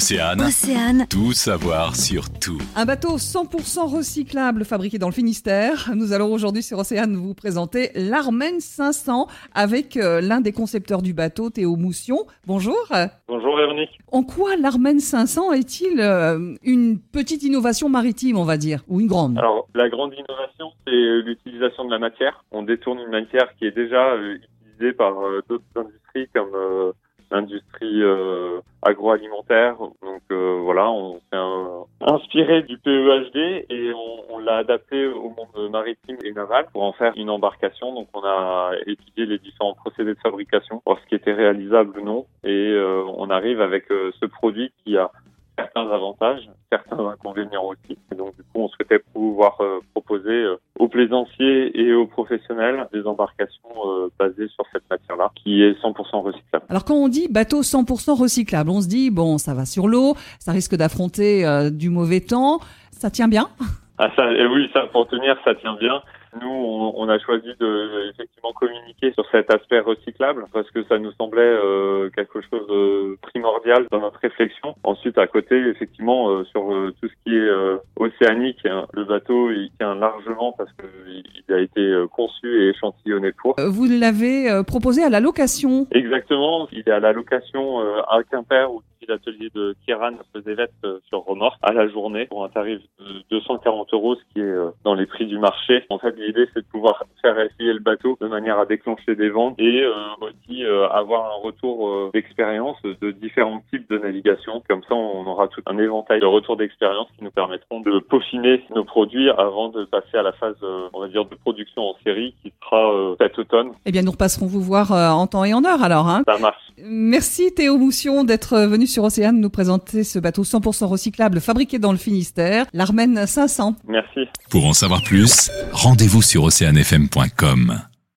Océane, Océane, tout savoir sur tout. Un bateau 100% recyclable fabriqué dans le Finistère. Nous allons aujourd'hui sur Océane vous présenter l'Armen 500 avec euh, l'un des concepteurs du bateau, Théo Moussion. Bonjour. Bonjour Véronique. En quoi l'Armen 500 est-il euh, une petite innovation maritime, on va dire, ou une grande? Alors la grande innovation, c'est l'utilisation de la matière. On détourne une matière qui est déjà euh, utilisée par d'autres industries comme l'industrie euh, agroalimentaire. Donc euh, voilà, on s'est un- inspiré du PEHD et on, on l'a adapté au monde maritime et naval pour en faire une embarcation. Donc on a étudié les différents procédés de fabrication, voir ce qui était réalisable ou non, et euh, on arrive avec euh, ce produit qui a certains avantages, certains inconvénients aussi. Et donc du coup, on souhaitait pouvoir euh, proposer euh, aux plaisanciers et aux professionnels des embarcations euh, basées sur cette matière-là, qui est 100% recyclable. Alors quand on dit bateau 100% recyclable, on se dit, bon, ça va sur l'eau, ça risque d'affronter du mauvais temps, ça tient bien? Ah ça, et oui, ça pour tenir, ça tient bien. Nous, on, on a choisi de effectivement communiquer sur cet aspect recyclable parce que ça nous semblait euh, quelque chose de primordial dans notre réflexion. Ensuite, à côté, effectivement, euh, sur euh, tout ce qui est euh, océanique, hein, le bateau il tient largement parce qu'il a été euh, conçu et échantillonné pour. Euh, Vous l'avez euh, proposé à la location. Exactement, il est à la location euh, à Quimper ou l'atelier de Kieran à Pesevette euh, sur Remorque à la journée pour un tarif de 240 euros, ce qui est euh, dans les prix du marché. En fait, l'idée c'est de pouvoir faire essayer le bateau de manière à déclencher des ventes et euh, aussi avoir un retour d'expérience de différents types de navigation. Comme ça, on aura tout un éventail de retours d'expérience qui nous permettront de peaufiner nos produits avant de passer à la phase, on va dire, de production en série qui sera cet automne. Eh bien, nous repasserons vous voir en temps et en heure alors. Hein. Ça marche. Merci Théo Moussion d'être venu sur Océane nous présenter ce bateau 100% recyclable fabriqué dans le Finistère, l'Armen 500. Merci. Pour en savoir plus, rendez-vous sur oceanfm.com.